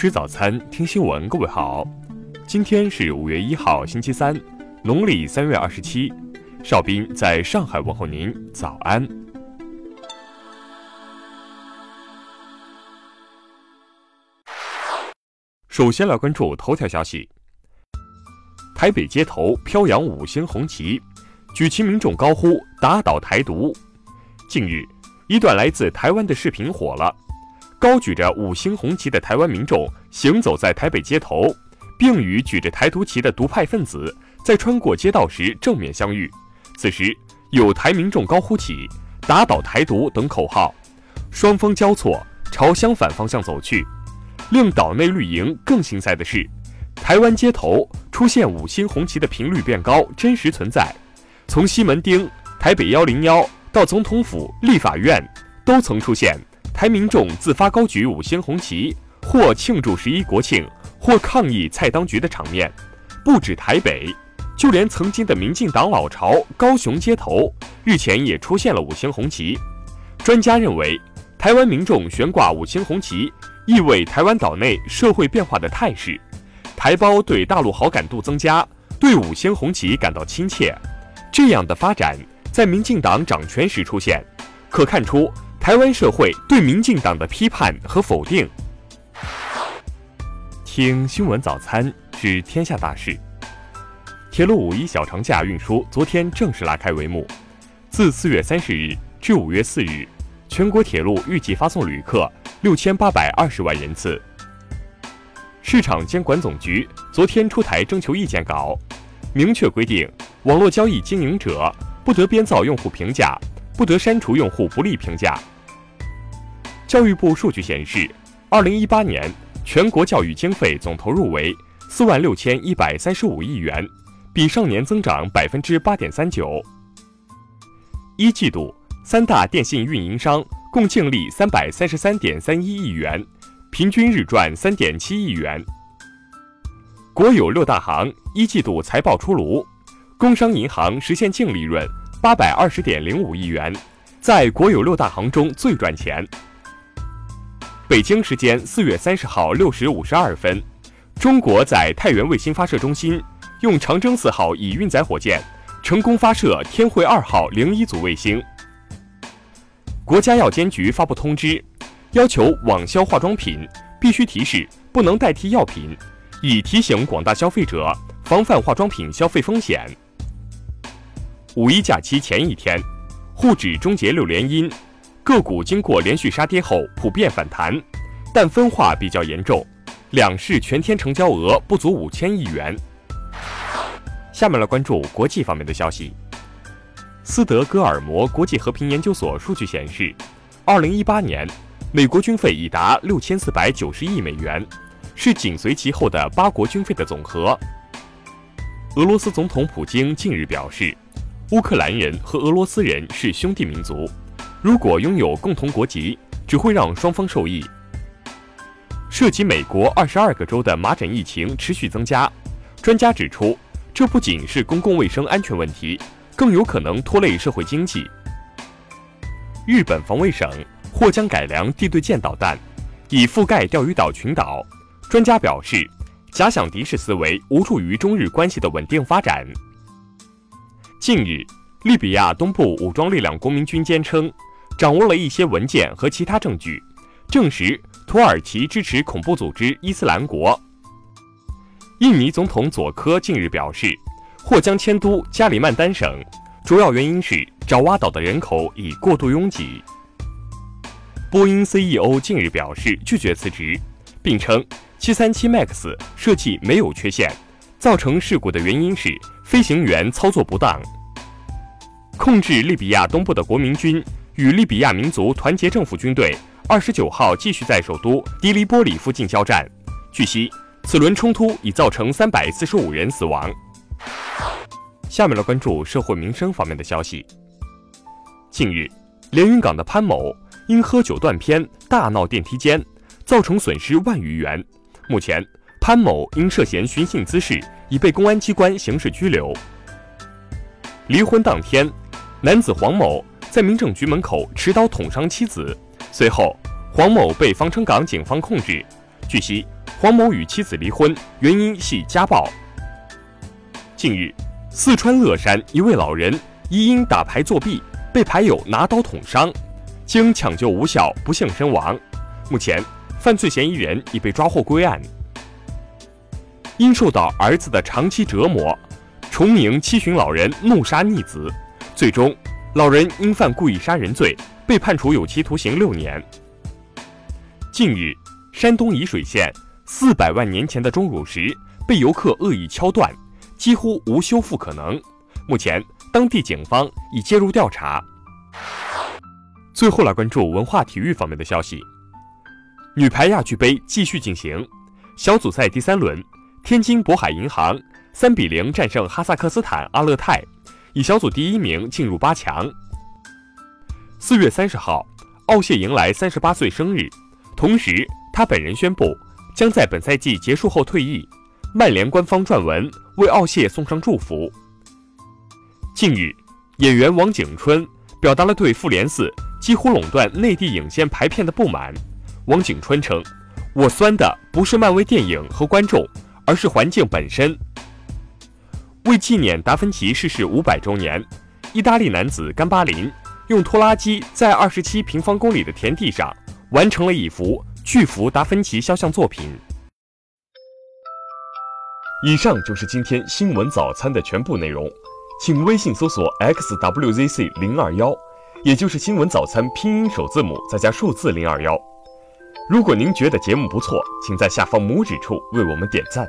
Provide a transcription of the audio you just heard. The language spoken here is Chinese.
吃早餐，听新闻。各位好，今天是五月一号，星期三，农历三月二十七。邵斌在上海问候您，早安。首先来关注头条消息：台北街头飘扬五星红旗，举旗民众高呼“打倒台独”。近日，一段来自台湾的视频火了。高举着五星红旗的台湾民众行走在台北街头，并与举着台独旗的独派分子在穿过街道时正面相遇。此时，有台民众高呼起“打倒台独”等口号，双方交错朝相反方向走去。令岛内绿营更心塞的是，台湾街头出现五星红旗的频率变高，真实存在。从西门町、台北幺零幺到总统府、立法院，都曾出现。台民众自发高举五星红旗，或庆祝十一国庆，或抗议蔡当局的场面，不止台北，就连曾经的民进党老巢高雄街头，日前也出现了五星红旗。专家认为，台湾民众悬挂五星红旗，意味台湾岛内社会变化的态势，台胞对大陆好感度增加，对五星红旗感到亲切。这样的发展在民进党掌权时出现，可看出。台湾社会对民进党的批判和否定。听新闻早餐知天下大事。铁路五一小长假运输昨天正式拉开帷幕，自四月三十日至五月四日，全国铁路预计发送旅客六千八百二十万人次。市场监管总局昨天出台征求意见稿，明确规定，网络交易经营者不得编造用户评价，不得删除用户不利评价。教育部数据显示，二零一八年全国教育经费总投入为四万六千一百三十五亿元，比上年增长百分之八点三九。一季度，三大电信运营商共净利三百三十三点三一亿元，平均日赚三点七亿元。国有六大行一季度财报出炉，工商银行实现净利润八百二十点零五亿元，在国有六大行中最赚钱。北京时间四月三十号六时五十二分，中国在太原卫星发射中心用长征四号乙运载火箭成功发射天惠二号零一组卫星。国家药监局发布通知，要求网销化妆品必须提示不能代替药品，以提醒广大消费者防范化妆品消费风险。五一假期前一天，沪指终结六连阴。个股经过连续杀跌后普遍反弹，但分化比较严重，两市全天成交额不足五千亿元。下面来关注国际方面的消息。斯德哥尔摩国际和平研究所数据显示，二零一八年美国军费已达六千四百九十亿美元，是紧随其后的八国军费的总和。俄罗斯总统普京近日表示，乌克兰人和俄罗斯人是兄弟民族。如果拥有共同国籍，只会让双方受益。涉及美国二十二个州的麻疹疫情持续增加，专家指出，这不仅是公共卫生安全问题，更有可能拖累社会经济。日本防卫省或将改良地对舰导弹，以覆盖钓鱼岛群岛。专家表示，假想敌式思维无助于中日关系的稳定发展。近日，利比亚东部武装力量国民军坚称。掌握了一些文件和其他证据，证实土耳其支持恐怖组织伊斯兰国。印尼总统佐科近日表示，或将迁都加里曼丹省，主要原因是爪哇岛的人口已过度拥挤。波音 CEO 近日表示拒绝辞职，并称737 MAX 设计没有缺陷，造成事故的原因是飞行员操作不当。控制利比亚东部的国民军。与利比亚民族团结政府军队二十九号继续在首都迪利波里附近交战。据悉，此轮冲突已造成三百四十五人死亡。下面来关注社会民生方面的消息。近日，连云港的潘某因喝酒断片大闹电梯间，造成损失万余元。目前，潘某因涉嫌寻衅滋事已被公安机关刑事拘留。离婚当天，男子黄某。在民政局门口持刀捅伤妻子，随后黄某被防城港警方控制。据悉，黄某与妻子离婚，原因系家暴。近日，四川乐山一位老人疑因打牌作弊，被牌友拿刀捅伤，经抢救无效，不幸身亡。目前，犯罪嫌疑人已被抓获归案。因受到儿子的长期折磨，重名七旬老人怒杀逆子，最终，老人因犯故意杀人罪被判处有期徒刑六年。近日，山东沂水县四百万年前的钟乳石被游客恶意敲断。几乎无修复可能。目前，当地警方已介入调查。最后来关注文化体育方面的消息。女排亚俱杯继续进行，小组赛第三轮，天津渤海银行三比零战胜哈萨克斯坦阿勒泰，以小组第一名进入八强。四月三十号，奥谢迎来三十八岁生日，同时他本人宣布将在本赛季结束后退役。曼联官方撰文为奥谢送上祝福。近日，演员王景春表达了对复联四几乎垄断内地影线排片的不满。王景春称：“我酸的不是漫威电影和观众，而是环境本身。”为纪念达芬奇逝世五百周年，意大利男子甘巴林用拖拉机在二十七平方公里的田地上完成了一幅巨幅达芬奇肖像作品。以上就是今天新闻早餐的全部内容，请微信搜索 xwzc 零二幺，也就是新闻早餐拼音首字母再加数字零二幺。如果您觉得节目不错，请在下方拇指处为我们点赞。